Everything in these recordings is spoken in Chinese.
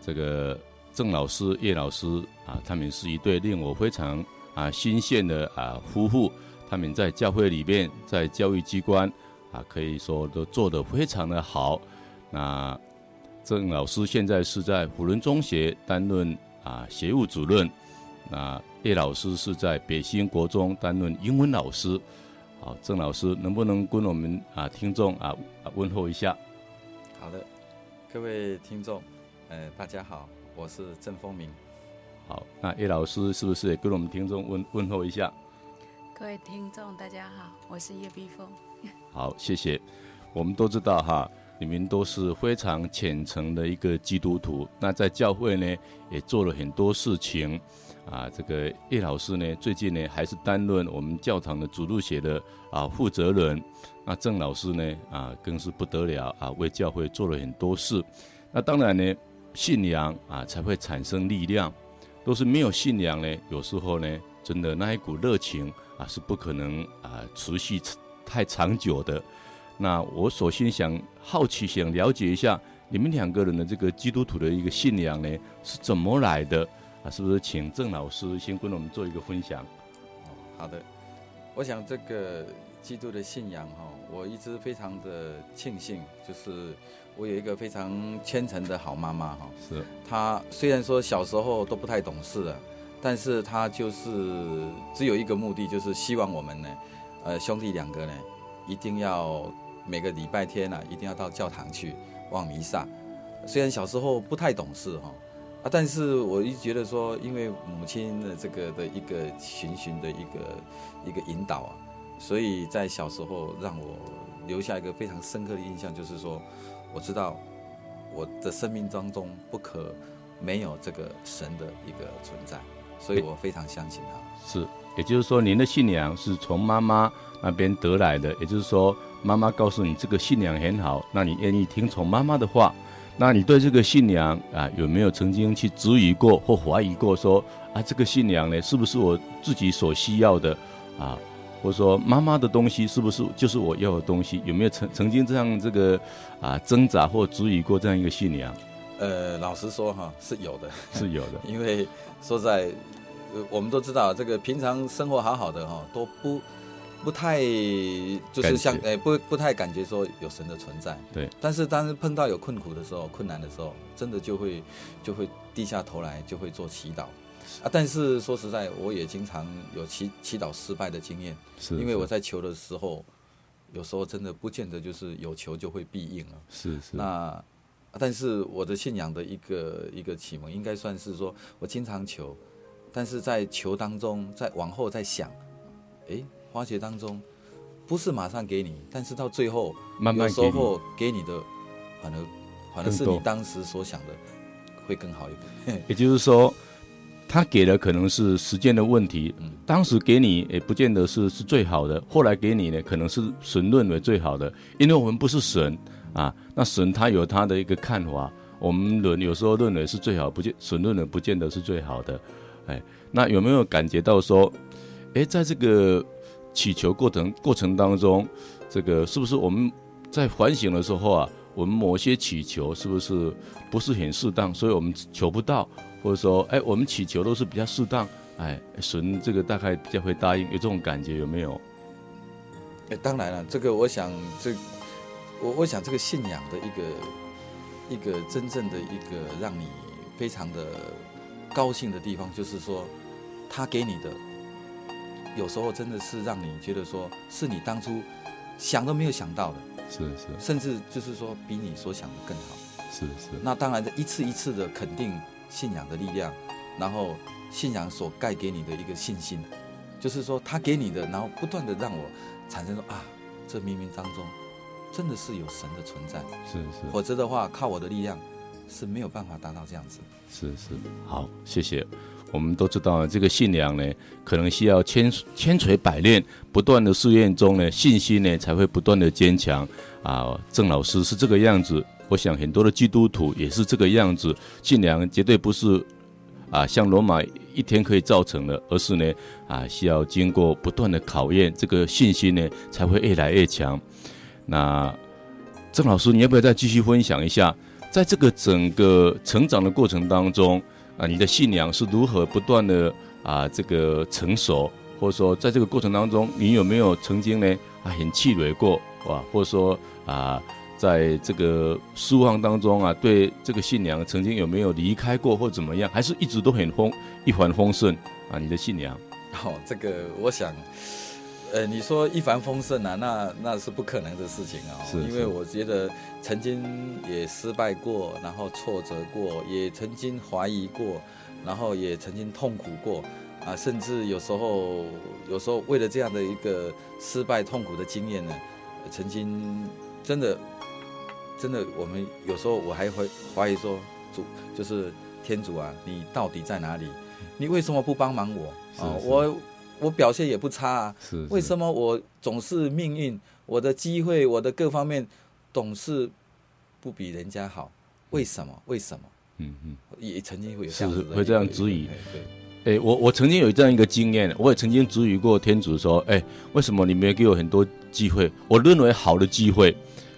这个郑老师、叶老师啊，他们是一对令我非常啊新鲜的啊夫妇。他们在教会里面，在教育机关啊，可以说都做得非常的好。那郑老师现在是在辅仁中学担任啊学务主任，那叶老师是在北新国中担任英文老师。好，郑老师能不能跟我们啊听众啊问候一下？好的，各位听众，呃，大家好，我是郑风明。好，那叶老师是不是也跟我们听众问问候一下？各位听众，大家好，我是叶碧凤。好，谢谢。我们都知道哈，你们都是非常虔诚的一个基督徒。那在教会呢，也做了很多事情。啊，这个叶老师呢，最近呢还是担任我们教堂的主路学的啊负责人。那郑老师呢，啊更是不得了啊，为教会做了很多事。那当然呢，信仰啊才会产生力量。都是没有信仰呢，有时候呢，真的那一股热情啊是不可能啊持续太长久的。那我首先想好奇想了解一下你们两个人的这个基督徒的一个信仰呢是怎么来的？啊，是不是请郑老师先跟我们做一个分享？哦，好的。我想这个基督的信仰哈，我一直非常的庆幸，就是我有一个非常虔诚的好妈妈哈。是。她虽然说小时候都不太懂事了，但是她就是只有一个目的，就是希望我们呢，呃，兄弟两个呢，一定要每个礼拜天呢，啊，一定要到教堂去望弥撒。虽然小时候不太懂事哈。啊，但是我一直觉得说，因为母亲的这个的一个循循的一个一个引导啊，所以在小时候让我留下一个非常深刻的印象，就是说，我知道我的生命当中不可没有这个神的一个存在，所以我非常相信他。是，也就是说，您的信仰是从妈妈那边得来的，也就是说，妈妈告诉你这个信仰很好，那你愿意听从妈妈的话。那你对这个信仰啊，有没有曾经去质疑过或怀疑过说？说啊，这个信仰呢，是不是我自己所需要的啊？或者说妈妈的东西是不是就是我要的东西？有没有曾曾经这样这个啊挣扎或质疑过这样一个信仰？呃，老实说哈，是有的，是有的。因为说在，呃我们都知道这个平常生活好好的哈，都不。不太就是像诶、欸，不不太感觉说有神的存在。对。但是当碰到有困苦的时候、困难的时候，真的就会就会低下头来，就会做祈祷。啊，但是说实在，我也经常有祈祈祷失败的经验。是。因为我在求的时候，有时候真的不见得就是有求就会必应了。是是。那，但是我的信仰的一个一个启蒙，应该算是说我经常求，但是在求当中，在往后再想，哎、欸。花钱当中，不是马上给你，但是到最后，慢慢有时候给你的，反而反而是你当时所想的会更好一点。也就是说，他给的可能是时间的问题，嗯，当时给你也不见得是是最好的，后来给你呢，可能是神认为最好的，因为我们不是神啊，那神他有他的一个看法，我们人有时候认为是最好，不见神认为不见得是最好的，哎，那有没有感觉到说，哎，在这个。祈求过程过程当中，这个是不是我们在反省的时候啊，我们某些祈求是不是不是很适当，所以我们求不到，或者说，哎，我们祈求都是比较适当，哎，神这个大概比较会答应，有这种感觉有没有？哎，当然了，这个我想，这我我想这个信仰的一个一个真正的一个让你非常的高兴的地方，就是说，他给你的。有时候真的是让你觉得说，是你当初想都没有想到的，是是，甚至就是说比你所想的更好，是是。那当然，这一次一次的肯定信仰的力量，然后信仰所带给你的一个信心，就是说他给你的，然后不断的让我产生说啊，这冥冥当中真的是有神的存在，是是。否则的话，靠我的力量是没有办法达到这样子。是是，好，谢谢。我们都知道，这个信仰呢，可能需要千千锤百炼，不断的试验中呢，信心呢才会不断的坚强。啊，郑老师是这个样子，我想很多的基督徒也是这个样子。信仰绝对不是啊，像罗马一天可以造成的，而是呢，啊，需要经过不断的考验，这个信心呢才会越来越强。那郑老师，你要不要再继续分享一下？在这个整个成长的过程当中啊，你的信仰是如何不断的啊这个成熟，或者说在这个过程当中，你有没有曾经呢啊很气馁过哇，或者说啊在这个失望当中啊，对这个信仰曾经有没有离开过或怎么样，还是一直都很丰一帆风顺啊？你的信仰？哦，这个我想。呃，你说一帆风顺啊，那那是不可能的事情啊、哦。是。因为我觉得曾经也失败过，然后挫折过，也曾经怀疑过，然后也曾经痛苦过啊，甚至有时候，有时候为了这样的一个失败痛苦的经验呢，曾经真的，真的，我们有时候我还会怀疑说，主就是天主啊，你到底在哪里？你为什么不帮忙我啊？我。我表现也不差啊，是，是为什么我总是命运，我的机会，我的各方面总是不比人家好？为什么？为什么？嗯嗯，也曾经会有这样子是会这样质疑。对，哎，我我曾经有这样一个经验，我也曾经质疑过天主说，哎，为什么你没有给我很多机会？我认为好的机会，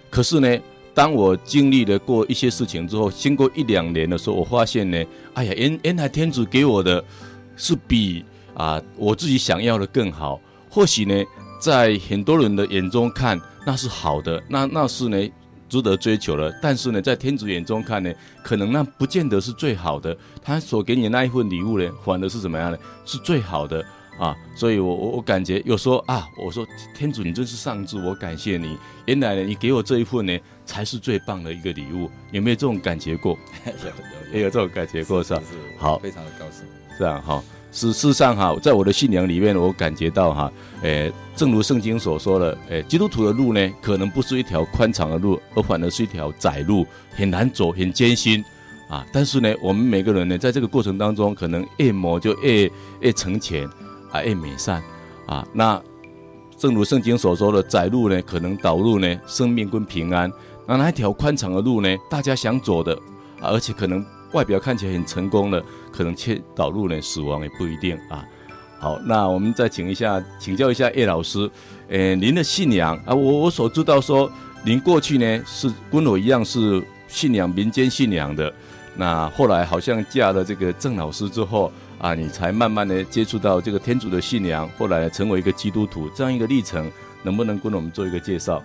可是呢，当我经历了过一些事情之后，经过一两年的时候，我发现呢，哎呀，原原来天主给我的是比。啊，我自己想要的更好，或许呢，在很多人的眼中看那是好的，那那是呢值得追求的。但是呢，在天主眼中看呢，可能那不见得是最好的。他所给你那一份礼物呢，反而是怎么样呢？是最好的啊！所以我我我感觉有时候啊，我说天主你真是上智，我感谢你。原来呢，你给我这一份呢，才是最棒的一个礼物。有没有这种感觉过？有 有有，也有这种感觉过是吧？是，是，好，非常的高兴。这样哈。是事实上哈，在我的信仰里面，我感觉到哈，诶，正如圣经所说的，诶，基督徒的路呢，可能不是一条宽敞的路，而反而是一条窄路，很难走，很艰辛，啊，但是呢，我们每个人呢，在这个过程当中，可能越磨就越越成全，啊，爱美善，啊，那正如圣经所说的，窄路呢，可能导入呢生命跟平安，那那一条宽敞的路呢，大家想走的，而且可能。外表看起来很成功的，可能却导入了死亡也不一定啊。好，那我们再请一下，请教一下叶老师，诶，您的信仰啊，我我所知道说，您过去呢是跟我一样是信仰民间信仰的，那后来好像嫁了这个郑老师之后啊，你才慢慢的接触到这个天主的信仰，后来成为一个基督徒，这样一个历程，能不能跟我们做一个介绍？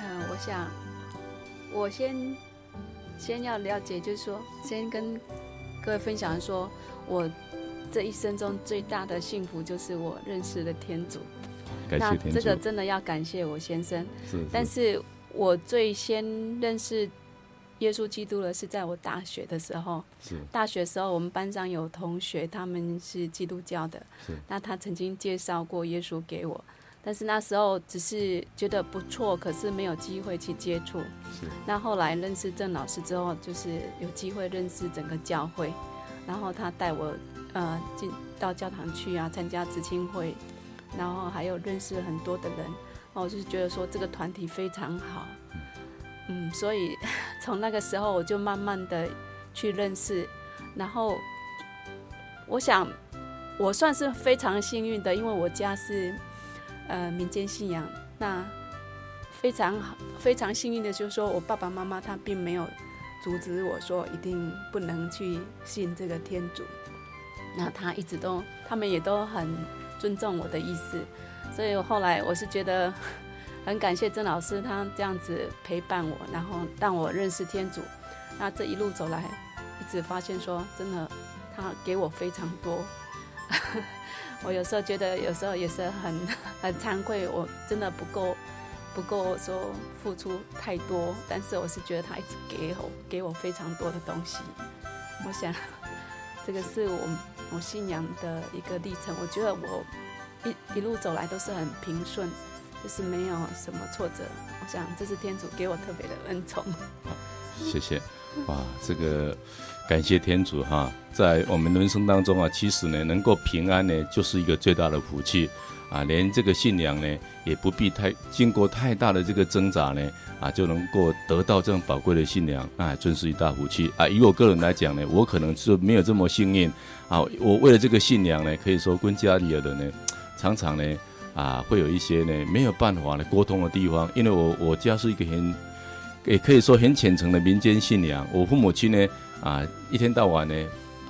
嗯、呃，我想我先。先要了解，就是说，先跟各位分享说，我这一生中最大的幸福就是我认识了天主。感谢天主。那这个真的要感谢我先生。是。是。但是我最先认识耶稣基督了是在我大学的时候。是。大学的时候，我们班上有同学，他们是基督教的。是。那他曾经介绍过耶稣给我。但是那时候只是觉得不错，可是没有机会去接触。是。那后来认识郑老师之后，就是有机会认识整个教会，然后他带我呃进到教堂去啊，参加知青会，然后还有认识很多的人，我就是觉得说这个团体非常好。嗯，所以 从那个时候我就慢慢的去认识，然后我想我算是非常幸运的，因为我家是。呃，民间信仰，那非常，非常幸运的就是说，我爸爸妈妈他并没有阻止我说一定不能去信这个天主，那他一直都，他们也都很尊重我的意思，所以后来我是觉得很感谢郑老师他这样子陪伴我，然后让我认识天主，那这一路走来，一直发现说真的，他给我非常多。我有时候觉得，有时候也是很很惭愧，我真的不够不够说付出太多，但是我是觉得他一直给我给我非常多的东西。我想，这个是我我信仰的一个历程。我觉得我一一路走来都是很平顺，就是没有什么挫折。我想这是天主给我特别的恩宠。好，谢谢。哇，这个。感谢天主哈，在我们人生当中啊，其实呢，能够平安呢，就是一个最大的福气啊。连这个信仰呢，也不必太经过太大的这个挣扎呢，啊，就能够得到这样宝贵的信仰，那真是一大福气啊。以我个人来讲呢，我可能是没有这么幸运啊。我为了这个信仰呢，可以说跟家里的人呢，常常呢，啊，会有一些呢没有办法呢沟通的地方，因为我我家是一个很。也可以说很虔诚的民间信仰。我父母亲呢，啊，一天到晚呢，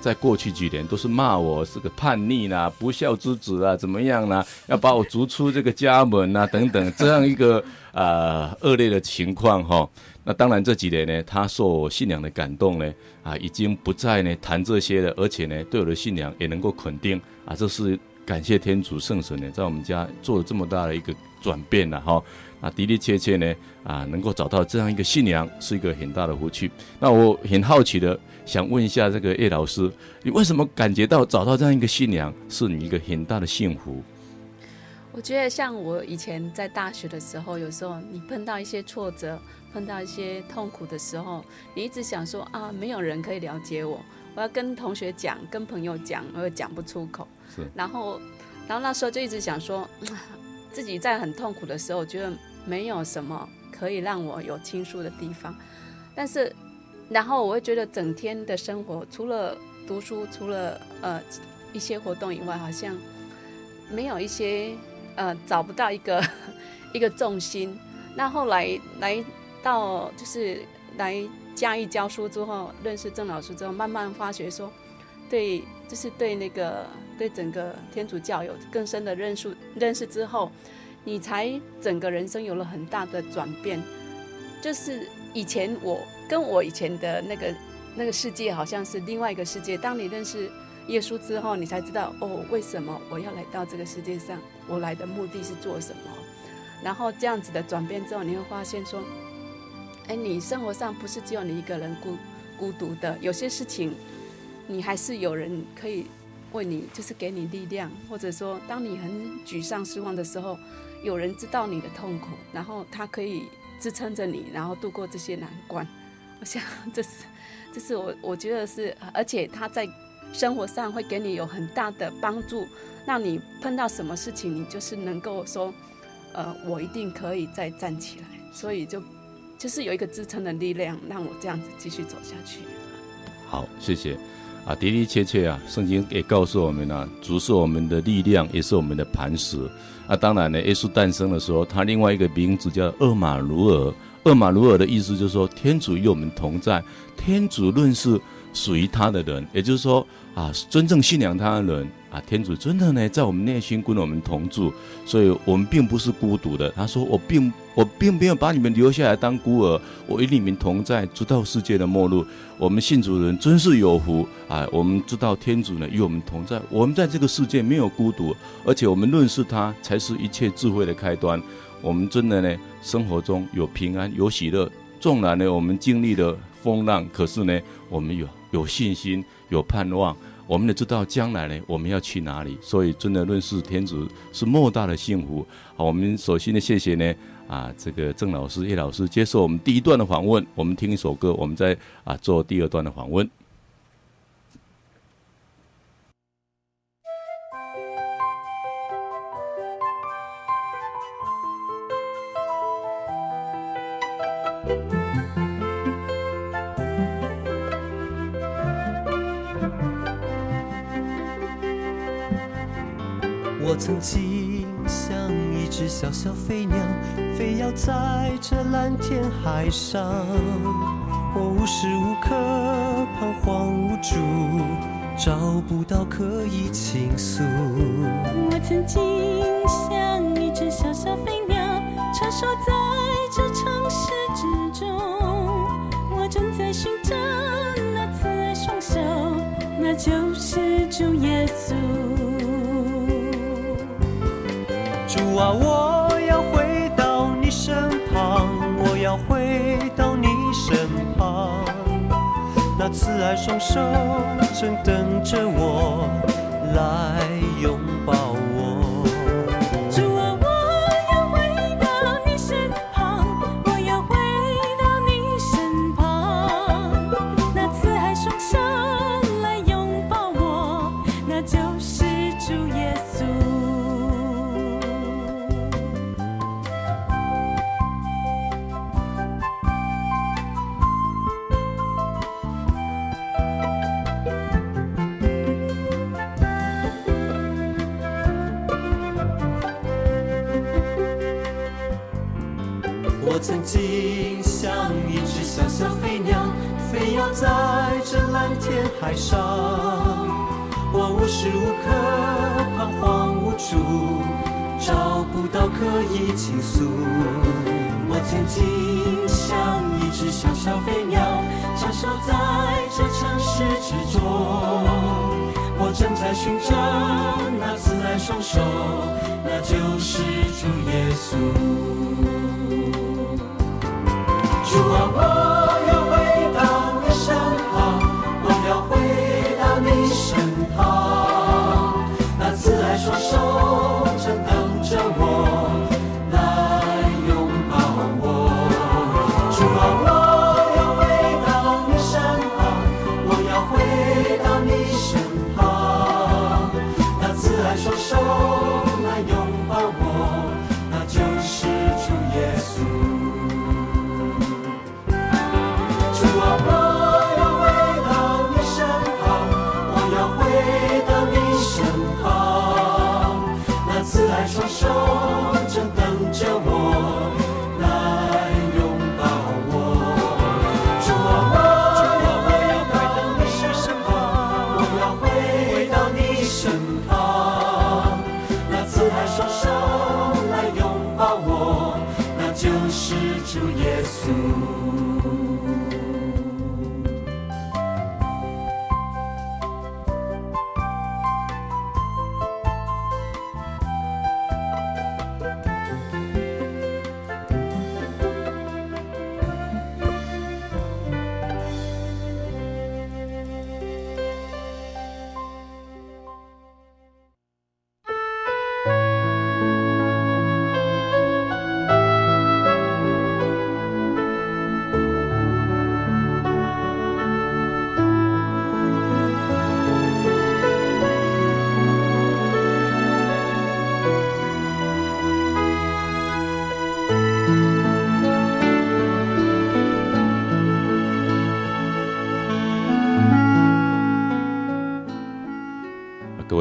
在过去几年都是骂我是个叛逆啦、不孝之子啊，怎么样啦，要把我逐出这个家门啊，等等这样一个 啊恶劣的情况哈。那当然这几年呢，他受我信仰的感动呢，啊，已经不再呢谈这些了，而且呢，对我的信仰也能够肯定啊，这是感谢天主圣神呢，在我们家做了这么大的一个转变了哈。啊，的的确确呢，啊，能够找到这样一个信仰，是一个很大的福气。那我很好奇的想问一下这个叶老师，你为什么感觉到找到这样一个信仰是你一个很大的幸福？我觉得像我以前在大学的时候，有时候你碰到一些挫折，碰到一些痛苦的时候，你一直想说啊，没有人可以了解我，我要跟同学讲，跟朋友讲，我又讲不出口。是。然后，然后那时候就一直想说，自己在很痛苦的时候，觉得。没有什么可以让我有倾诉的地方，但是，然后我会觉得整天的生活除了读书，除了呃一些活动以外，好像没有一些呃找不到一个 一个重心。那后来来到就是来嘉义教书之后，认识郑老师之后，慢慢发觉说，对，就是对那个对整个天主教有更深的认识认识之后。你才整个人生有了很大的转变，就是以前我跟我以前的那个那个世界好像是另外一个世界。当你认识耶稣之后，你才知道哦，为什么我要来到这个世界上？我来的目的是做什么？然后这样子的转变之后，你会发现说，哎，你生活上不是只有你一个人孤孤独的，有些事情你还是有人可以为你，就是给你力量，或者说当你很沮丧失望的时候。有人知道你的痛苦，然后他可以支撑着你，然后度过这些难关。我想 这是，这是我我觉得是，而且他在生活上会给你有很大的帮助，让你碰到什么事情，你就是能够说，呃，我一定可以再站起来。所以就就是有一个支撑的力量，让我这样子继续走下去。好，谢谢。啊，的的确确啊，圣经也告诉我们啊，主是我们的力量，也是我们的磐石。啊、当然呢，耶稣诞生的时候，他另外一个名字叫厄马努尔。厄马努尔的意思就是说，天主与我们同在。天主论是属于他的人，也就是说啊，真正信仰他的人啊，天主真的呢，在我们内心跟我们同住，所以我们并不是孤独的。他说，我并我并没有把你们留下来当孤儿，我与你们同在，直到世界的末路。我们信主人真是有福啊！我们知道天主呢与我们同在，我们在这个世界没有孤独，而且我们认识他才是一切智慧的开端。我们真的呢生活中有平安有喜乐，纵然呢我们经历了风浪，可是呢我们有有信心有盼望，我们也知道将来呢我们要去哪里。所以真的认识天主是莫大的幸福。好，我们首先的谢谢呢。啊，这个郑老师、叶老师接受我们第一段的访问，我们听一首歌，我们再啊做第二段的访问。我曾经像一只小小飞鸟。非要在这蓝天海上，我无时无刻彷徨无助，找不到可以倾诉。我曾经像一只小小飞鸟，穿梭在这城市之中，我正在寻找那慈爱双手，那就是主耶稣。主啊，我。慈爱双手正等着我来拥抱。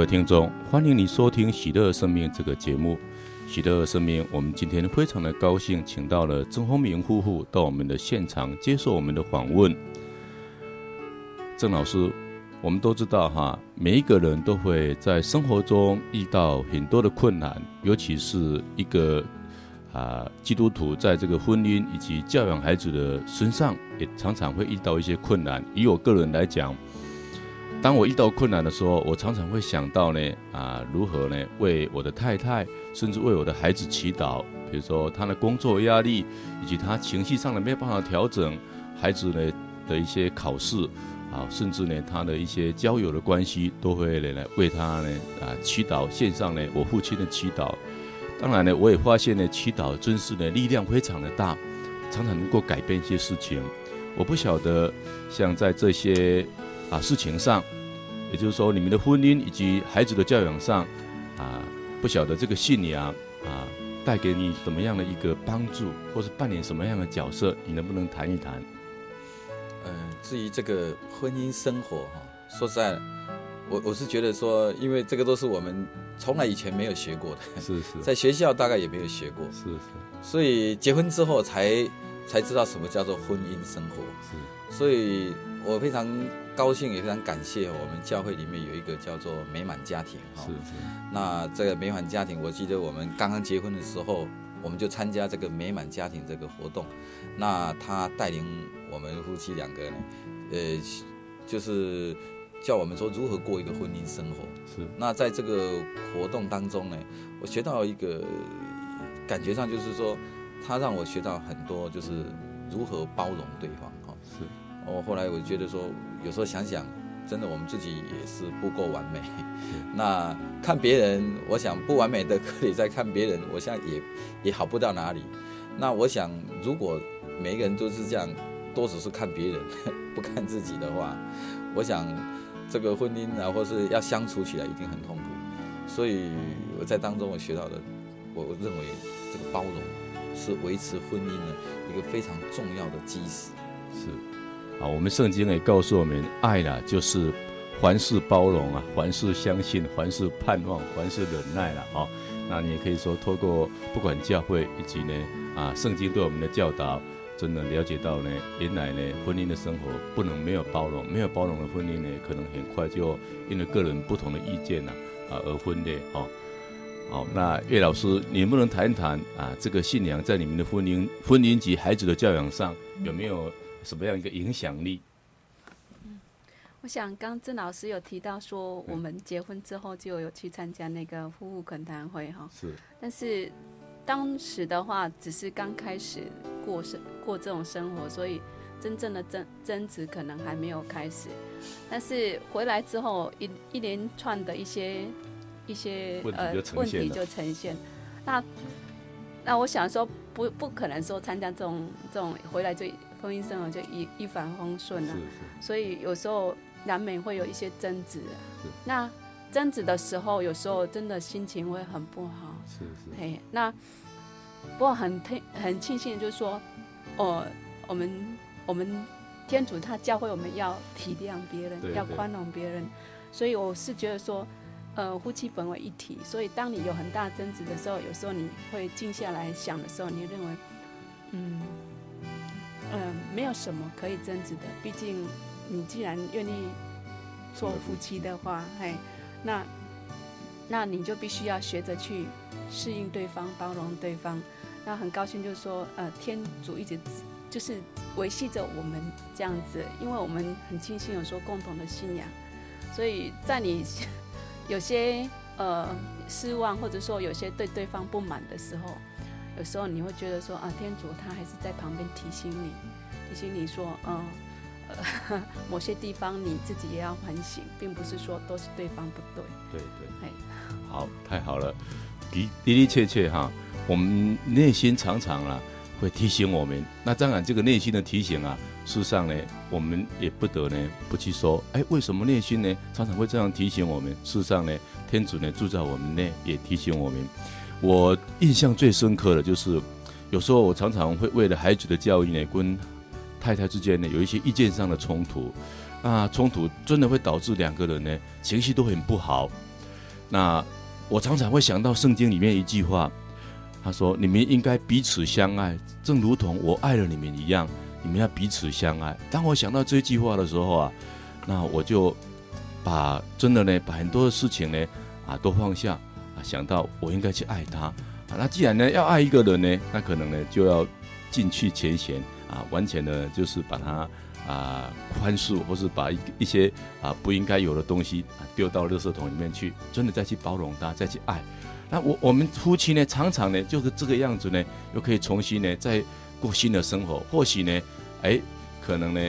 听众，欢迎你收听《喜乐生命》这个节目。喜乐生命，我们今天非常的高兴，请到了郑丰明夫妇到我们的现场接受我们的访问。郑老师，我们都知道哈，每一个人都会在生活中遇到很多的困难，尤其是一个啊基督徒在这个婚姻以及教养孩子的身上，也常常会遇到一些困难。以我个人来讲，当我遇到困难的时候，我常常会想到呢，啊，如何呢为我的太太，甚至为我的孩子祈祷。比如说他的工作压力，以及他情绪上的没有办法调整，孩子呢的一些考试，啊，甚至呢他的一些交友的关系，都会来为他呢啊祈祷，献上呢我父亲的祈祷。当然呢，我也发现呢，祈祷真是呢力量非常的大，常常能够改变一些事情。我不晓得像在这些。啊，事情上，也就是说，你们的婚姻以及孩子的教养上，啊，不晓得这个信仰啊，带给你什么样的一个帮助，或是扮演什么样的角色，你能不能谈一谈？嗯、呃，至于这个婚姻生活哈，说实在，我我是觉得说，因为这个都是我们从来以前没有学过的，是是，在学校大概也没有学过，是是，所以结婚之后才才知道什么叫做婚姻生活，是，所以我非常。高兴也非常感谢我们教会里面有一个叫做美满家庭哈，是是。那这个美满家庭，我记得我们刚刚结婚的时候，我们就参加这个美满家庭这个活动。那他带领我们夫妻两个呢，呃，就是叫我们说如何过一个婚姻生活。是。那在这个活动当中呢，我学到一个感觉上就是说，他让我学到很多，就是如何包容对方哈。是。我后来我觉得说。有时候想想，真的我们自己也是不够完美。那看别人，我想不完美的可以再看别人，我想也也好不到哪里。那我想，如果每一个人都是这样，都只是看别人，不看自己的话，我想这个婚姻啊，或是要相处起来一定很痛苦。所以我在当中我学到的，我认为这个包容是维持婚姻的一个非常重要的基石。是。啊，我们圣经也告诉我们，爱啦，就是凡事包容啊，凡事相信，凡事盼望，凡事忍耐了啊。那你也可以说，透过不管教会以及呢啊，圣经对我们的教导真的了解到呢，原来呢，婚姻的生活不能没有包容，没有包容的婚姻呢，可能很快就因为个人不同的意见呐啊而分裂哦。好，那叶老师，你能不能谈一谈啊，这个信仰在你们的婚姻、婚姻及孩子的教养上有没有什么样一个影响力？嗯，我想刚郑老师有提到说，我们结婚之后就有去参加那个夫妇恳谈会哈，是，但是当时的话只是刚开始过生过这种生活，所以真正的争争执可能还没有开始，但是回来之后一一连串的一些。一些呃问题就呈现，那那我想说不不可能说参加这种这种回来就婚姻生活就一一帆风顺了，所以有时候难免会有一些争执。那争执的时候，有时候真的心情会很不好。是是。嘿，那不过很很庆幸，就是说，哦，我们我们天主他教会我们要体谅别人，要宽容别人，所以我是觉得说。呃，夫妻本为一体，所以当你有很大争执的时候，有时候你会静下来想的时候，你认为，嗯，嗯、呃，没有什么可以争执的。毕竟你既然愿意做夫妻的话，嘿，那那你就必须要学着去适应对方，包容对方。那很高兴，就是说，呃，天主一直就是维系着我们这样子，因为我们很庆幸有说共同的信仰，所以在你。有些呃失望，或者说有些对对方不满的时候，有时候你会觉得说啊，天主他还是在旁边提醒你，提醒你说，嗯，呃，某些地方你自己也要反省，并不是说都是对方不对。对对，对，好，太好了，的的的确确哈，我们内心常常啊会提醒我们，那当然这个内心的提醒啊。事实上呢，我们也不得呢不去说，哎，为什么内心呢常常会这样提醒我们？事实上呢，天主呢住在我们内，也提醒我们。我印象最深刻的就是，有时候我常常会为了孩子的教育呢，跟太太之间呢有一些意见上的冲突，那冲突真的会导致两个人呢情绪都很不好。那我常常会想到圣经里面一句话，他说：“你们应该彼此相爱，正如同我爱了你们一样。”你们要彼此相爱。当我想到这句话的时候啊，那我就把真的呢，把很多的事情呢啊都放下想到我应该去爱他。啊，那既然呢要爱一个人呢，那可能呢就要尽去前嫌啊，完全的就是把他啊宽恕，或是把一一些啊不应该有的东西啊丢到垃圾桶里面去，真的再去包容他，再去爱。那我我们夫妻呢，常常呢就是这个样子呢，又可以重新呢再过新的生活。或许呢。哎，可能呢，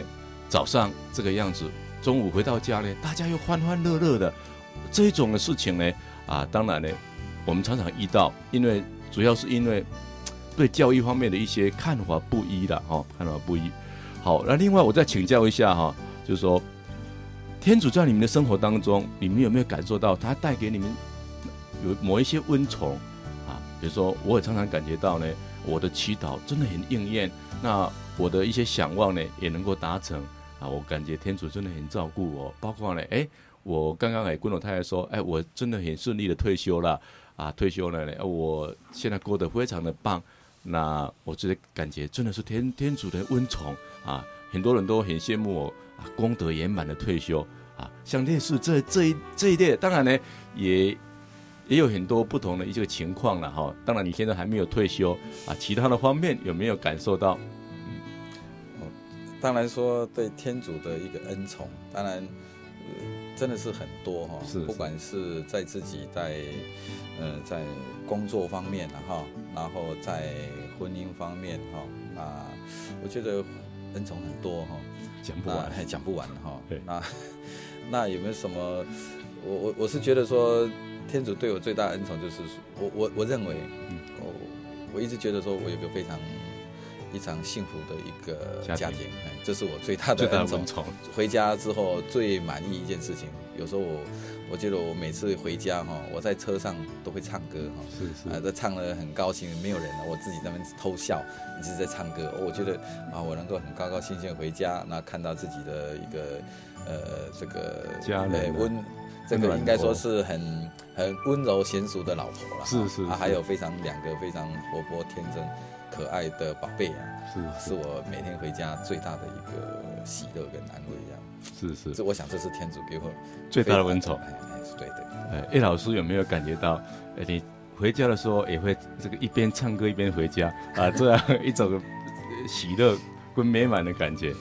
早上这个样子，中午回到家呢，大家又欢欢乐乐的，这一种的事情呢，啊，当然呢，我们常常遇到，因为主要是因为 对教育方面的一些看法不一的哈、看法不一。好，那另外我再请教一下哈、就是说，天主在你们的生活当中，你们有没有感受到他带给你们有某一些温宠啊？比如说，我也常常感觉到呢，我的祈祷真的很应验。那我的一些想望呢，也能够达成啊！我感觉天主真的很照顾我，包括呢，哎，我刚刚也跟我太太说，哎，我真的很顺利的退休了啊！退休了呢，我现在过得非常的棒。那我这感觉真的是天天主的恩宠啊！很多人都很羡慕我啊，功德圆满的退休啊。像类似这这一这一类，当然呢，也也有很多不同的一个情况了哈。当然你现在还没有退休啊，其他的方面有没有感受到？嗯当然说对天主的一个恩宠，当然，真的是很多哈。是，是。不管是在自己在，呃，在工作方面哈，然后在婚姻方面哈，那我觉得恩宠很多哈，讲不完，还讲不完哈。对。那 那有没有什么？我我我是觉得说，天主对我最大的恩宠就是，我我我认为，我我一直觉得说我有个非常。一场幸福的一个家庭，哎，这是我最大的恩宠。回家之后最满意一件事情，有时候我我觉得我每次回家哈，我在车上都会唱歌哈，是是，啊，在唱的很高兴，没有人了，我自己在那边偷笑，一直在唱歌。我觉得啊，我能够很高高兴兴回家，那看到自己的一个呃这个家人温，这个应该说是很很温柔贤淑的老婆了，是是，啊，还有非常两个非常活泼天真。可爱的宝贝啊，是是我每天回家最大的一个喜乐跟安慰一样。是是，这我想这是天主给我最大的恩宠。哎，是对的。哎，叶老师有没有感觉到，哎，你回家的时候也会这个一边唱歌一边回家啊，这样一种喜乐跟美满的感觉？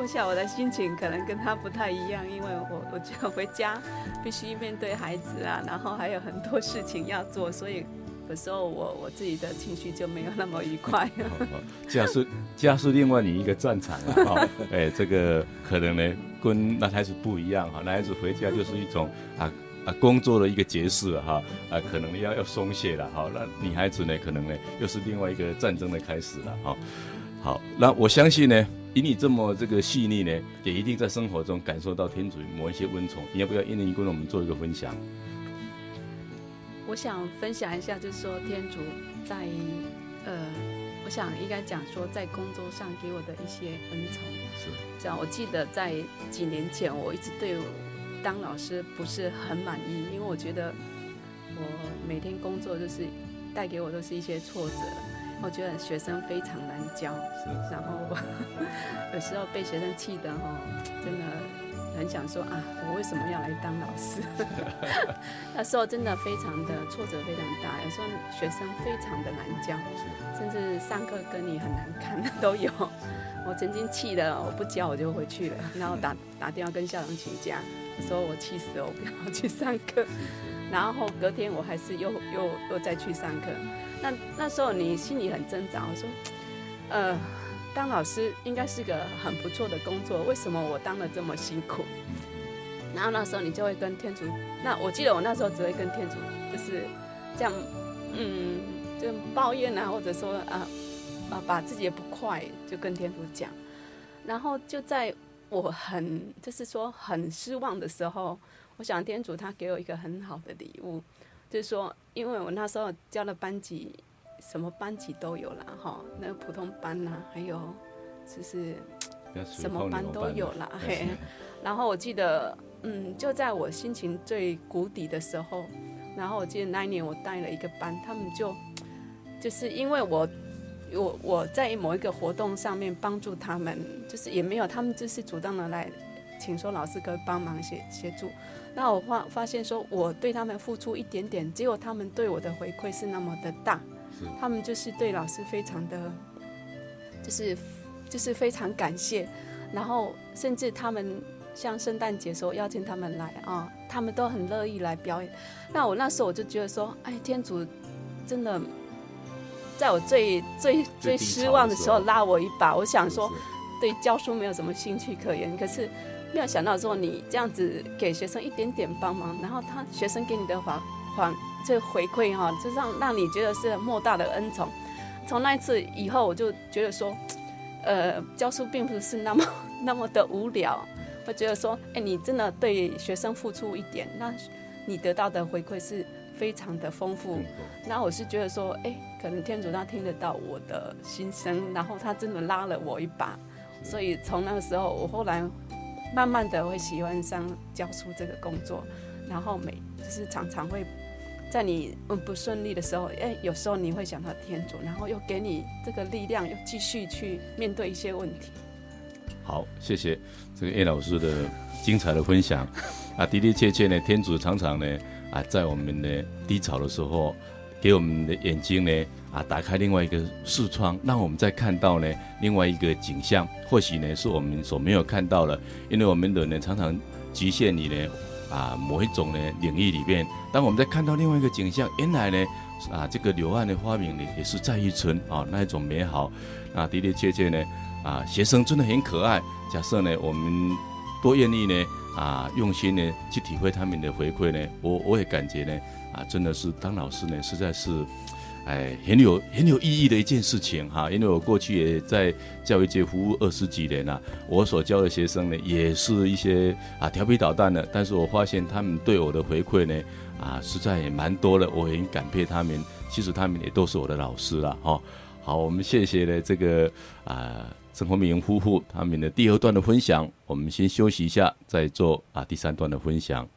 我想我的心情可能跟他不太一样，因为我我觉得回家必须面对孩子啊，然后还有很多事情要做，所以有时候我我自己的情绪就没有那么愉快。家是家是另外你一个战场啊，哈，哎，这个可能呢跟男孩子不一样哈，男孩子回家就是一种啊啊工作的一个结束哈，啊可能要要松懈了哈，那女孩子呢可能呢又是另外一个战争的开始了哈。好，那我相信呢。以你这么这个细腻呢，也一定在生活中感受到天主某一些温宠。你要不要一人一跟我们做一个分享？我想分享一下，就是说天主在呃，我想应该讲说在工作上给我的一些恩宠。是这样，我记得在几年前，我一直对我当老师不是很满意，因为我觉得我每天工作就是带给我都是一些挫折。我觉得学生非常难教，然后 有时候被学生气得哈，真的很想说啊，我为什么要来当老师？那时候真的非常的挫折非常大，有时候学生非常的难教，甚至上课跟你很难看的都有。我曾经气得我不教我就回去了，然后打 打电话跟校长请假，说我气死了，我不要去上课。然后隔天我还是又又又再去上课。那那时候你心里很挣扎，我说，呃，当老师应该是个很不错的工作，为什么我当得这么辛苦？然后那时候你就会跟天主，那我记得我那时候只会跟天主就是这样，嗯，就抱怨啊，或者说啊啊，把自己的不快就跟天主讲。然后就在我很就是说很失望的时候，我想天主他给我一个很好的礼物。就是说，因为我那时候教的班级，什么班级都有啦哈，那个普通班呐、啊，还有就是什么班都有了 嘿。然后我记得，嗯，就在我心情最谷底的时候，然后我记得那一年我带了一个班，他们就就是因为我我我在某一个活动上面帮助他们，就是也没有他们就是主动的来请说老师可以帮忙协协助。那我发发现说，我对他们付出一点点，结果他们对我的回馈是那么的大，他们就是对老师非常的，就是就是非常感谢，然后甚至他们像圣诞节时候邀请他们来啊，他们都很乐意来表演。那我那时候我就觉得说，哎，天主真的在我最最最失望的时候拉我一把。我想说，对教书没有什么兴趣可言，可是。没有想到说你这样子给学生一点点帮忙，然后他学生给你的还还这回馈哈，就让让你觉得是莫大的恩宠。从那一次以后，我就觉得说，呃，教书并不是那么那么的无聊。我觉得说，哎，你真的对学生付出一点，那你得到的回馈是非常的丰富。那我是觉得说，哎，可能天主他听得到我的心声，然后他真的拉了我一把。所以从那个时候，我后来。慢慢的会喜欢上教书这个工作，然后每就是常常会在你嗯不顺利的时候，哎，有时候你会想到天主，然后又给你这个力量，又继续去面对一些问题。好，谢谢这个叶老师的精彩的分享啊，的的确确呢，天主常常呢啊，在我们的低潮的时候，给我们的眼睛呢。啊，打开另外一个视窗，让我们再看到呢另外一个景象，或许呢是我们所没有看到的，因为我们人呢常常局限于呢啊某一种呢领域里面。当我们在看到另外一个景象，原来呢啊这个柳岸的花明呢也是在一村啊那一种美好。啊的的确确呢啊学生真的很可爱。假设呢我们多愿意呢啊用心呢去体会他们的回馈呢，我我也感觉呢啊真的是当老师呢实在是。哎，很有很有意义的一件事情哈，因为我过去也在教育界服务二十几年了，我所教的学生呢，也是一些啊调皮捣蛋的，但是我发现他们对我的回馈呢，啊实在也蛮多的，我很感佩他们，其实他们也都是我的老师了哈。好，我们谢谢呢这个啊郑和明夫妇他们的第二段的分享，我们先休息一下，再做啊第三段的分享。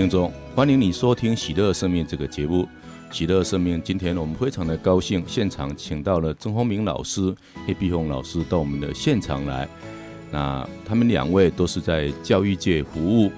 听众，欢迎你收听《喜乐生命》这个节目。《喜乐生命》今天我们非常的高兴，现场请到了曾丰明老师、叶碧红老师到我们的现场来。那他们两位都是在教育界服务。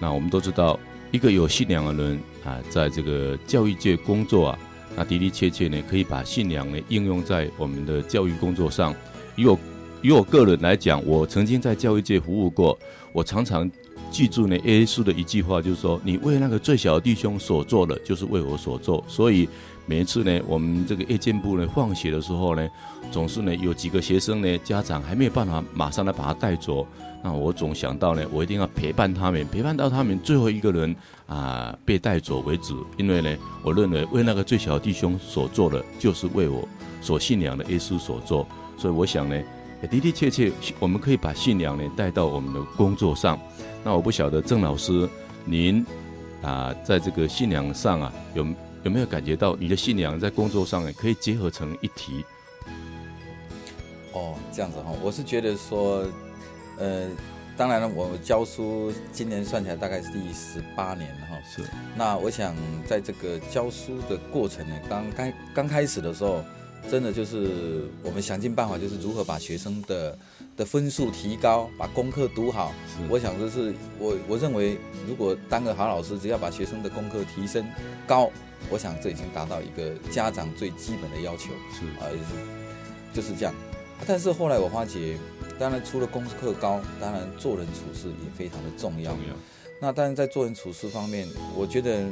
那我们都知道，一个有信仰的人啊，在这个教育界工作啊，那的的确确呢，可以把信仰呢应用在我们的教育工作上。以我以我个人来讲，我曾经在教育界服务过，我常常。记住呢，耶稣的一句话就是说：“你为那个最小的弟兄所做的，就是为我所做。”所以每一次呢，我们这个夜间部呢放学的时候呢，总是呢有几个学生呢，家长还没有办法马上来把他带走，那我总想到呢，我一定要陪伴他们，陪伴到他们最后一个人啊、被带走为止。因为呢，我认为为那个最小的弟兄所做的，就是为我所信仰的耶稣所做。所以我想呢，的的确确，我们可以把信仰呢带到我们的工作上。那我不晓得郑老师，您啊、呃，在这个信仰上啊有。有没有感觉到你的信仰在工作上也可以结合成一体？哦，这样子哈，我是觉得说，呃，当然了，我教书今年算起来大概是第十八年了哈。是。那我想在这个教书的过程呢，刚开刚开始的时候，真的就是我们想尽办法，就是如何把学生的的分数提高，把功课读好。我想这是我我认为，如果当个好老师，只要把学生的功课提升高。我想这已经达到一个家长最基本的要求，是啊，就是就是这样。但是后来我发觉，当然除了功课高，当然做人处事也非常的重要。重要。那当然在做人处事方面，我觉得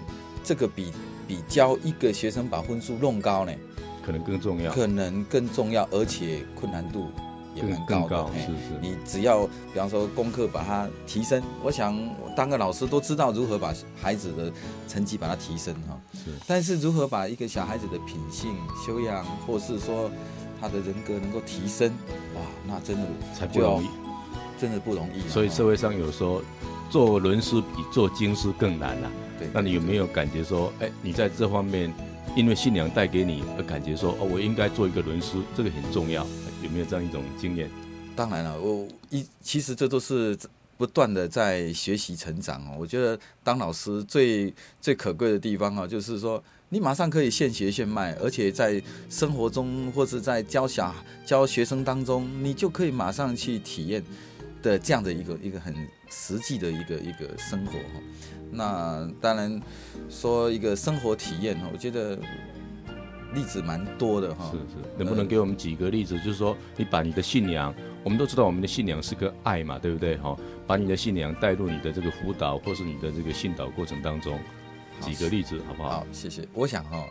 这个比比教一个学生把分数弄高呢，可能更重要。可能更重要，而且困难度。也蛮高的，高是是。你只要比方说功课把它提升，我想当个老师都知道如何把孩子的成绩把它提升哈。是。但是如何把一个小孩子的品性修养，或是说他的人格能够提升，哇，那真的才不容易，真的不容易。所以社会上有说，做伦师比做经师更难呐。对。那你有没有感觉说，哎，你在这方面，因为信仰带给你的感觉说，哦，我应该做一个伦师，这个很重要。有没有这样一种经验？当然了，我一其实这都是不断的在学习成长哦。我觉得当老师最最可贵的地方啊，就是说你马上可以现学现卖，而且在生活中或是在教小教学生当中，你就可以马上去体验的这样的一个一个很实际的一个一个生活哈。那当然说一个生活体验哈，我觉得。例子蛮多的哈，是是，能不能给我们几个例子？就是说，你把你的信仰，我们都知道我们的信仰是个爱嘛，对不对？哈，把你的信仰带入你的这个辅导或是你的这个信导过程当中，几个例子好不好？好，谢谢。我想哈，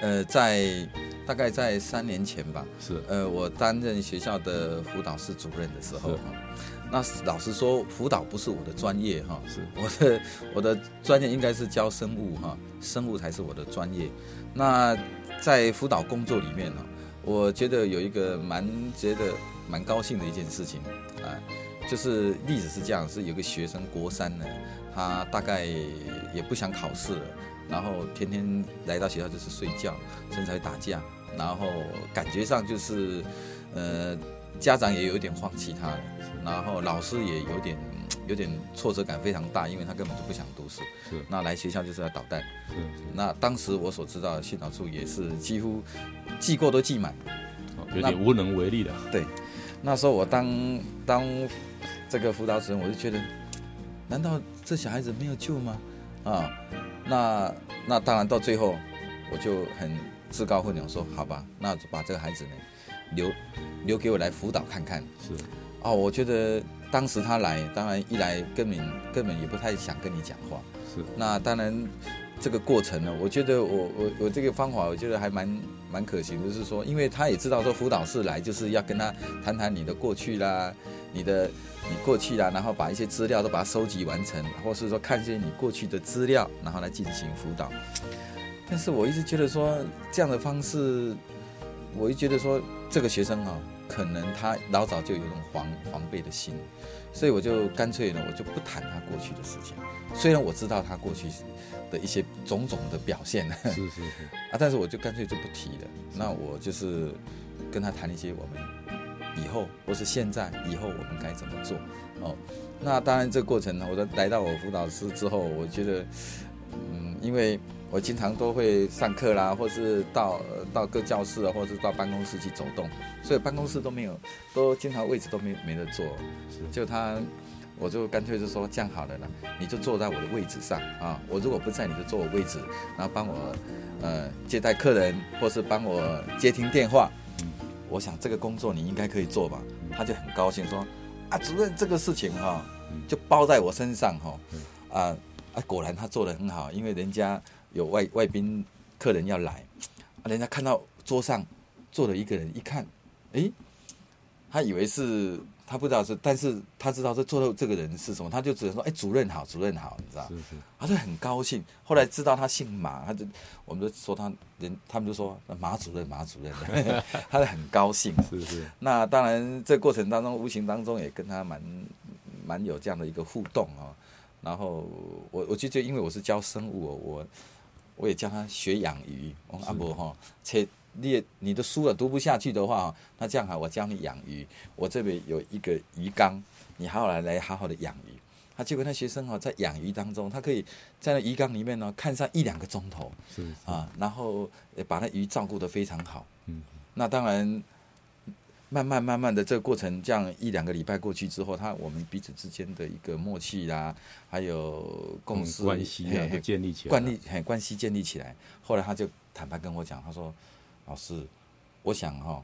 呃，在大概在三年前吧，是，呃，我担任学校的辅导室主任的时候哈，那老实说，辅导不是我的专业哈，是我的我的专业应该是教生物哈，生物才是我的专业，那。在辅导工作里面呢，我觉得有一个蛮觉得蛮高兴的一件事情啊，就是例子是这样，是有个学生国三呢，他大概也不想考试了，然后天天来到学校就是睡觉，甚至还打架，然后感觉上就是，呃，家长也有点放弃他了，然后老师也有点。有点挫折感非常大，因为他根本就不想读书。是，那来学校就是要捣蛋。是，是，那当时我所知道的训导处也是几乎记过都记满，有点无能为力的。对，那时候我当当这个辅导主任，我就觉得，难道这小孩子没有救吗？啊，那那当然到最后，我就很自告奋勇说，好吧，那就把这个孩子呢留留给我来辅导看看。是，啊，我觉得。当时他来，当然一来根本根本也不太想跟你讲话。是，那当然这个过程呢，我觉得我我我这个方法，我觉得还蛮蛮可行，就是说，因为他也知道说辅导室来就是要跟他谈谈你的过去啦，你的你过去啦，然后把一些资料都把它收集完成，或是说看一些你过去的资料，然后来进行辅导。但是我一直觉得说这样的方式，我一直觉得说这个学生啊。可能他老早就有种防防备的心，所以我就干脆呢，我就不谈他过去的事情。虽然我知道他过去的一些种种的表现，是是是 啊，但是我就干脆就不提了。那我就是跟他谈一些我们以后或是现在以后我们该怎么做哦。那当然这个过程呢，我都来到我辅导室之后，我觉得嗯，因为。我经常都会上课啦，或是到到各教室啊，或者是到办公室去走动，所以办公室都没有，都经常位置都没没得坐。就他，我就干脆就说这样好了啦，你就坐在我的位置上啊。我如果不在，你就坐我位置，然后帮我呃接待客人，或是帮我接听电话。我想这个工作你应该可以做吧？他就很高兴说啊，主任这个事情哈，就包在我身上哈。啊啊，果然他做的很好，因为人家。有外外宾客人要来，人家看到桌上坐了一个人，一看，哎，他以为是。他不知道是，但是他知道这坐的这个人是什么，他就只能说：“哎，主任好，主任好。”你知道？是是。他就很高兴。后来知道他姓马，他就我们就说他人，他们就说马主任，马主任，他就很高兴。是是。那当然，这过程当中，无形当中也跟他蛮蛮有这样的一个互动哦。然后我我就就，因为我是教生物，哦我我也教他学养鱼。阿伯哈切。你你的书啊读不下去的话，那这样哈，我教你养鱼。我这边有一个鱼缸，你好好来来好好的养鱼。他结果那学生哈，在养鱼当中，他可以在那鱼缸里面呢看上一两个钟头，是，是啊，然后把那鱼照顾得非常好。嗯，那当然，慢慢慢慢的这个过程，这样一两个礼拜过去之后，他我们彼此之间的一个默契啦，还有共识关系建立起来，关系很关系建立起来。后来他就坦白跟我讲，他说。老师，我想哈，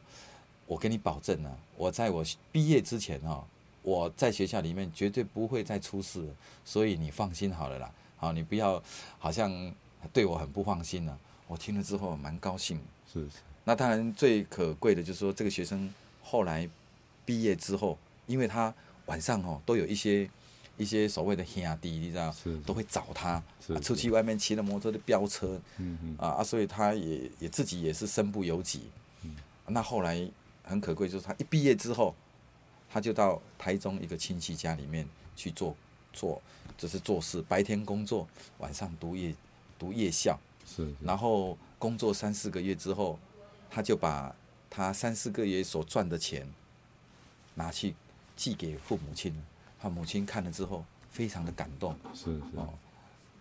我跟你保证呢，我在我毕业之前哈，我在学校里面绝对不会再出事，所以你放心好了啦。好，你不要好像对我很不放心了。我听了之后蛮高兴。是是。那当然最可贵的就是说，这个学生后来毕业之后，因为他晚上哦都有一些。一些所谓的兄弟，你知道，都会找他，出去外面骑了摩托车的飙车，啊啊，所以他也也自己也是身不由己。那后来很可贵，就是他一毕业之后，他就到台中一个亲戚家里面去做做，就是做事，白天工作，晚上读夜读夜校。是，然后工作三四个月之后，他就把他三四个月所赚的钱拿去寄给父母亲。他母亲看了之后，非常的感动。是是哦，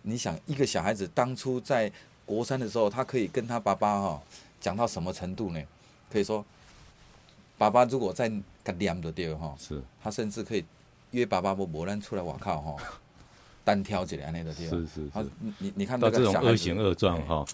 你想一个小孩子当初在国三的时候，他可以跟他爸爸哈讲到什么程度呢？可以说，爸爸如果在个念的地方哈，是，他甚至可以约爸爸不不然出来我靠哈，单挑起来那个地方。是是是。他你你看到这种恶行恶状哈，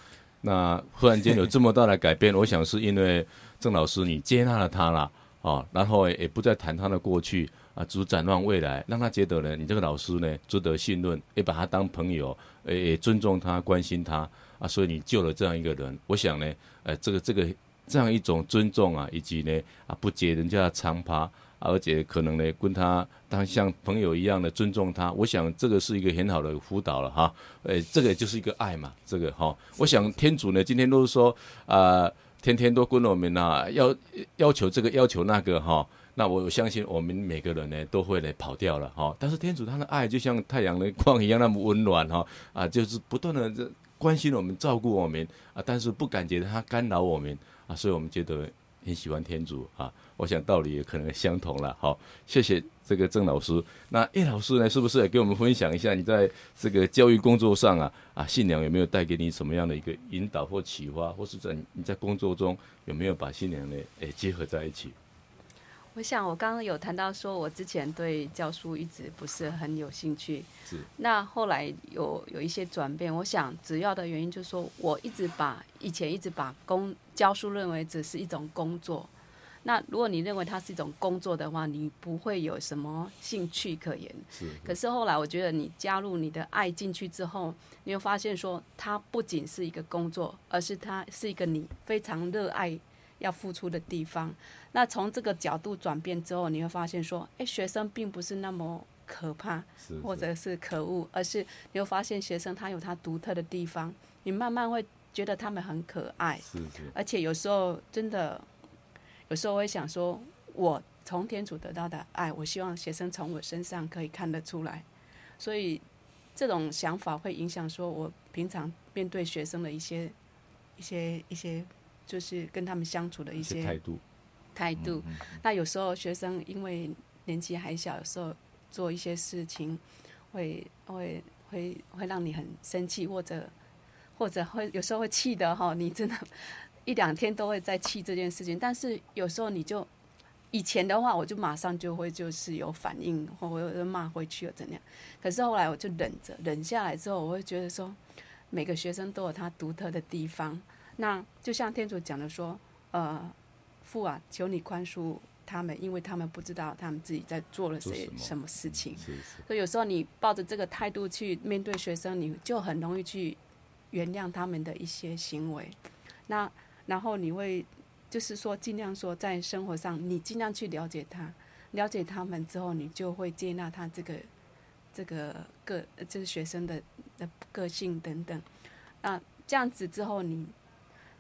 那忽然间有这么大的改变，我想是因为郑老师你接纳了他了啊，然后也不再谈他的过去。啊，只展望未来，让他觉得呢，你这个老师呢值得信任，也把他当朋友，也尊重他，关心他啊，所以你救了这样一个人。我想呢，呃，这个这个这样一种尊重啊，以及呢啊不揭人家的长疤，而且可能呢跟他当像朋友一样的尊重他，我想这个是一个很好的辅导了哈。呃，这个就是一个爱嘛，这个哈。我想天主呢今天都是说啊，天天都跟我们呐要要求这个要求那个哈。那我相信我们每个人呢都会来跑掉了哈，但是天主他的爱就像太阳的光一样那么温暖哈啊，就是不断的这关心我们、照顾我们啊，但是不感觉他干扰我们啊，所以我们觉得很喜欢天主啊。我想道理也可能相同了。好，谢谢这个郑老师。那叶老师呢，是不是也给我们分享一下你在这个教育工作上啊啊，信仰有没有带给你什么样的一个引导或启发，或是在你在工作中有没有把信仰呢诶结合在一起？我想，我刚刚有谈到说，我之前对教书一直不是很有兴趣。是。那后来有有一些转变，我想主要的原因就是说，我一直把以前一直把工教书认为只是一种工作。那如果你认为它是一种工作的话，你不会有什么兴趣可言。是。可是后来我觉得，你加入你的爱进去之后，你会发现说，它不仅是一个工作，而是它是一个你非常热爱要付出的地方。那从这个角度转变之后，你会发现说，哎，学生并不是那么可怕，是是。或者是可恶，而是你会发现学生他有他独特的地方，你慢慢会觉得他们很可爱，是是。而且有时候真的，有时候我会想说，我从天主得到的爱，我希望学生从我身上可以看得出来，所以这种想法会影响说我平常面对学生的一些、一些、一些，就是跟他们相处的一些态度。态度，那有时候学生因为年纪还小，有时候做一些事情会会会会让你很生气，或者或者会有时候会气的哈，你真的，一两天都会在气这件事情。但是有时候你就以前的话，我就马上就会就是有反应，或者骂回去，了怎样。可是后来我就忍着，忍下来之后，我会觉得说，每个学生都有他独特的地方。那就像天主讲的说，呃。父啊，求你宽恕他们，因为他们不知道他们自己在做了些什么事情。是是。所以有时候你抱着这个态度去面对学生，你就很容易去原谅他们的一些行为。那然后你会就是说尽量说在生活上，你尽量去了解他，了解他们之后，你就会接纳他这个这个个就是学生的的个性等等。啊，这样子之后你。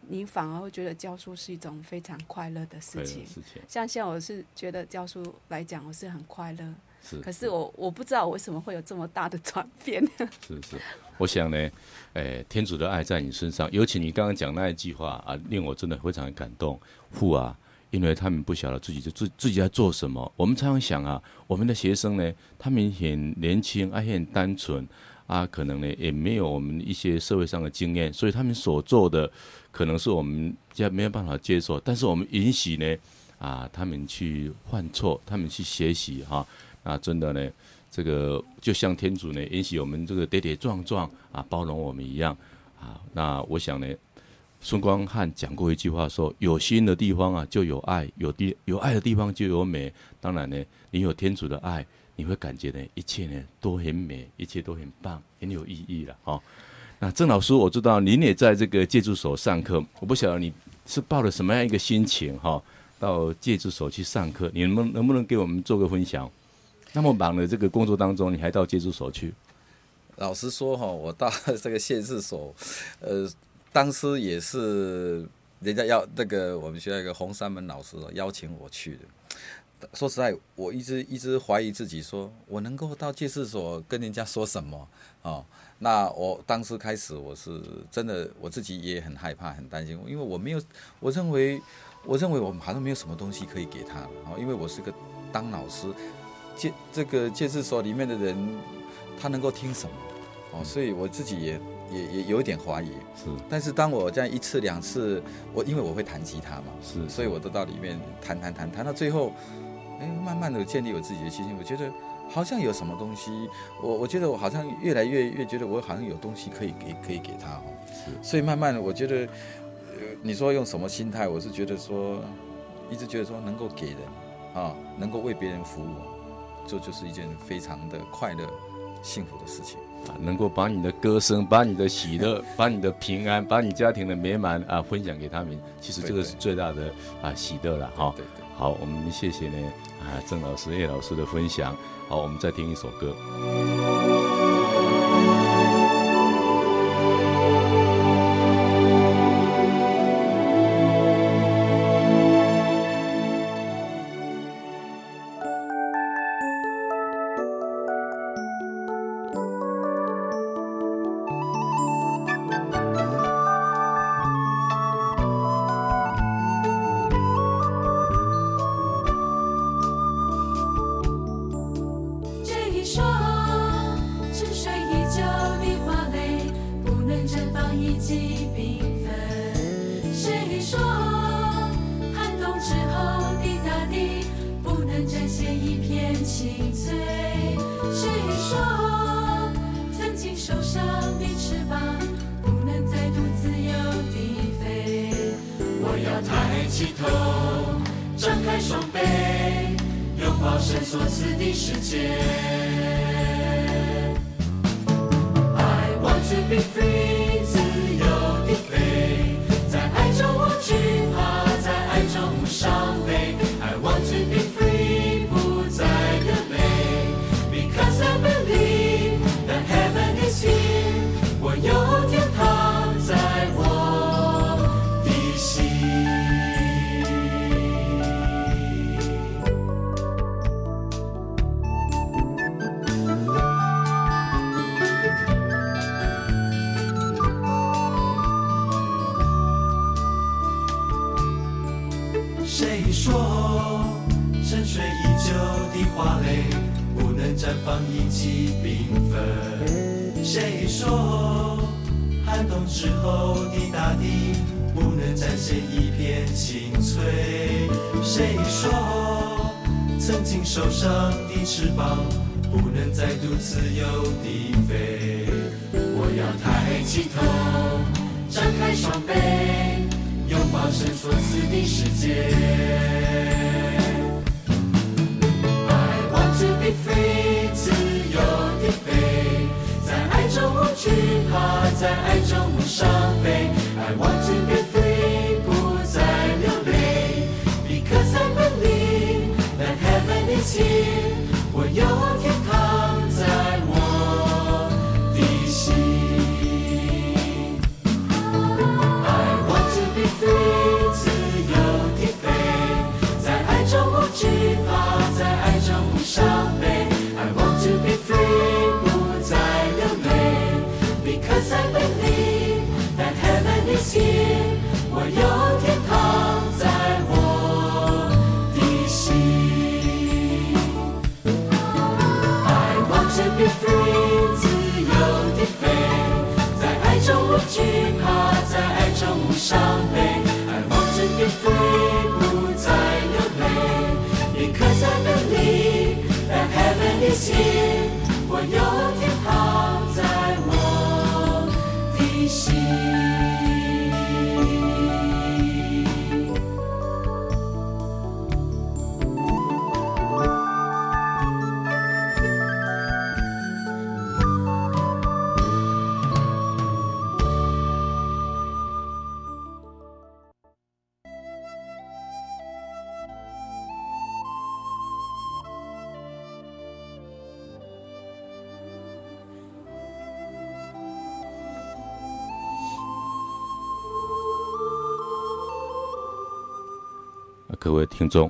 你反而会觉得教书是一种非常快乐的事情。事情像现在我是觉得教书来讲，我是很快乐。是。可是我我不知道为什么会有这么大的转变。是是，我想呢，诶，天主的爱在你身上，尤其你刚刚讲那一句话啊，令我真的非常感动。父啊，因为他们不晓得自己就自自己在做什么。我们常常想啊，我们的学生呢，他们很年轻，而且很单纯。啊，可能呢也没有我们一些社会上的经验，所以他们所做的可能是我们家没有办法接受。但是我们允许呢，啊，他们去犯错，他们去学习哈。啊，真的呢，这个就像天主呢允许我们这个跌跌撞撞啊，包容我们一样啊。那我想呢，孙光汉讲过一句话说：有心的地方啊，就有爱；有地有爱的地方就有美。当然呢，你有天主的爱。你会感觉呢，一切呢都很美，一切都很棒，很有意义了哦。那郑老师，我知道您也在这个戒助所上课，我不晓得你是抱着什么样一个心情哈、到戒助所去上课，你能能不能给我们做个分享？那么忙的这个工作当中，你还到戒助所去？老实说哈，我到这个戒治所，呃，当时也是人家要那个我们学校一个红三门老师邀请我去的。说实在，我一直一直怀疑自己，说我能够到戒治所跟人家说什么哦？那我当时开始，我是真的我自己也很害怕、很担心，因为我没有，我认为，我认为我们好像没有什么东西可以给他了哦，因为我是个当老师，戒这个戒治所里面的人，他能够听什么哦？所以我自己也也也有一点怀疑。是，但是当我这样一次两次，我因为我会弹吉他嘛，是，所以我都到里面弹弹弹弹到最后。哎，慢慢的建立我自己的信心，我觉得好像有什么东西，我我觉得我好像越来越越觉得我好像有东西可以给可以给他哦，是，所以慢慢的我觉得，呃，你说用什么心态，我是觉得说，一直觉得说能够给人啊，能够为别人服务，这就，就是一件非常的快乐、幸福的事情啊，能够把你的歌声、把你的喜乐、把你的平安、把你家庭的美满啊分享给他们，其实这个是最大的啊喜乐了哈。对对。好，我们谢谢呢啊郑老师、叶老师的分享。好，我们再听一首歌。一击缤纷谁说寒冬之后的大地不能展现一片青翠谁说曾经受伤的翅膀不能再度自由的飞。我要抬起头张开双臂拥抱闪烁次的世界。I want to be free 奇缤纷。谁说寒冬之后的大地不能展现一片青翠？谁说曾经受伤的翅膀不能再度自由地飞？我要抬起头，张开双臂，拥抱生错死的世界。I want to be free. 惧怕在爱中伤悲。I want to be free，不再流泪。Because I believe that heaven is here，我有天堂在我的心。I want to be free，自由地飞，在爱中不惧怕，在爱中不伤悲。I want to be free。伤悲。I want to be free，不再流泪，Because I believe that heaven is here，我有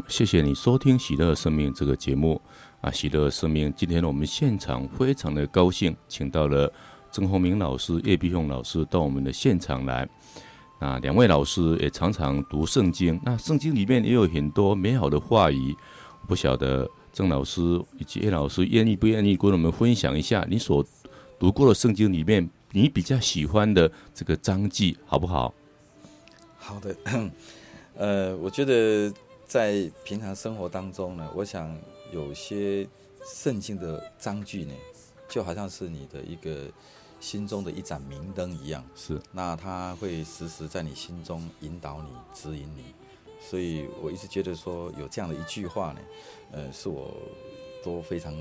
谢谢你收听《喜乐生命》这个节目啊！喜乐生命，今天我们现场非常的高兴，请到了曾宏明老师、叶碧凤老师到我们的现场来。那两位老师也常常读圣经，那圣经里面也有很多美好的话语。不晓得曾老师以及叶老师愿意不愿意跟我们分享一下你所读过的圣经里面你比较喜欢的这个章节，好不好？好的，呃，我觉得。在平常生活当中呢，我想有些圣经的章句呢，就好像是你的一个心中的一盏明灯一样。是，那它会时时在你心中引导你、指引你。所以我一直觉得说，有这样的一句话呢，呃，是我都非常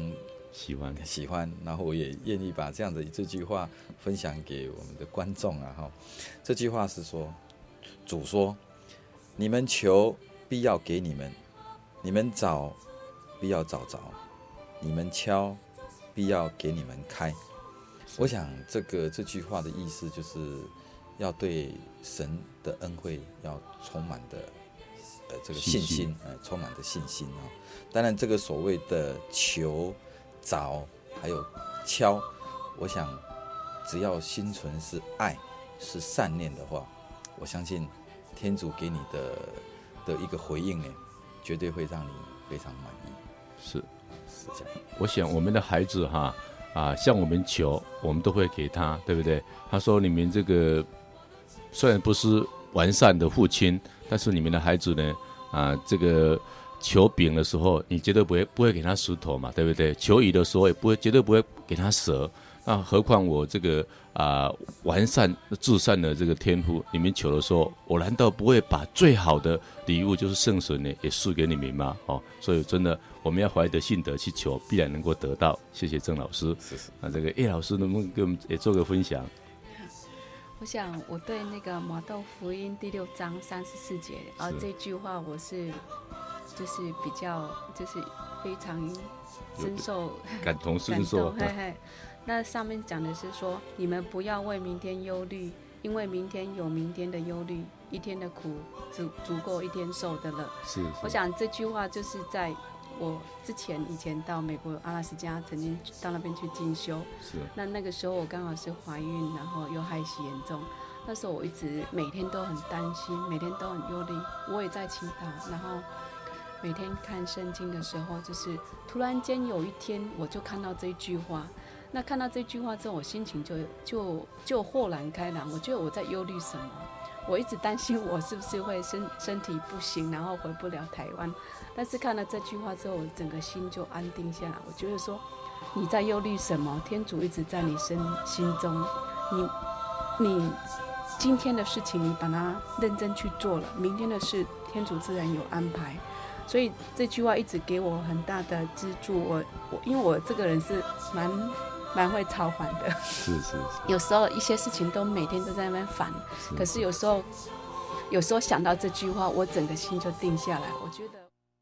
喜欢喜欢。然后我也愿意把这样的这句话分享给我们的观众啊。哈，这句话是说，主说，你们求。必要给你们，你们找，必要找着；你们敲，必要给你们开。我想这个这句话的意思就是要对神的恩惠要充满的呃这个信心，呃充满的信心啊。当然，这个所谓的求、找还有敲，我想只要心存是爱、是善念的话，我相信天主给你的。的一个回应呢，绝对会让你非常满意。是，是这样。我想我们的孩子哈啊，向我们求，我们都会给他，对不对？他说：“你们这个虽然不是完善的父亲，但是你们的孩子呢啊，这个求饼的时候，你绝对不会不会给他石头嘛，对不对？求鱼的时候也不会绝对不会给他蛇。”那何况我这个啊、呃、完善至善的这个天赋，你们求的时候，我难道不会把最好的礼物就是圣神呢，也赐给你们吗？哦，所以真的我们要怀着信德去求，必然能够得到。谢谢郑老师。是是。那这个叶老师能不能给我们也做个分享？我想我对那个马窦福音第六章三十四节，啊这句话我是就是比较就是非常深受 感同身受。嘿嘿。那上面讲的是说，你们不要为明天忧虑，因为明天有明天的忧虑，一天的苦足足够一天受的了。是，是。我想这句话就是在我之前以前到美国阿拉斯加，曾经到那边去进修。是。那那个时候我刚好是怀孕，然后又害喜严重，那时候我一直每天都很担心，每天都很忧虑。我也在祈祷，然后每天看圣经的时候，就是突然间有一天，我就看到这句话。那看到这句话之后，我心情就就就豁然开朗。我觉得我在忧虑什么？我一直担心我是不是会身 身体不行，然后回不了台湾。但是看了这句话之后，我整个心就安定下来。我觉得说，你在忧虑什么？天主一直在你身心中。你你今天的事情，你把它认真去做了，明天的事，天主自然有安排。所以这句话一直给我很大的支柱。我我因为我这个人是蛮。蛮会超烦的，是是是。有时候一些事情都每天都在那边烦，可是有时候，有时候想到这句话，我整个心就定下来。我觉得。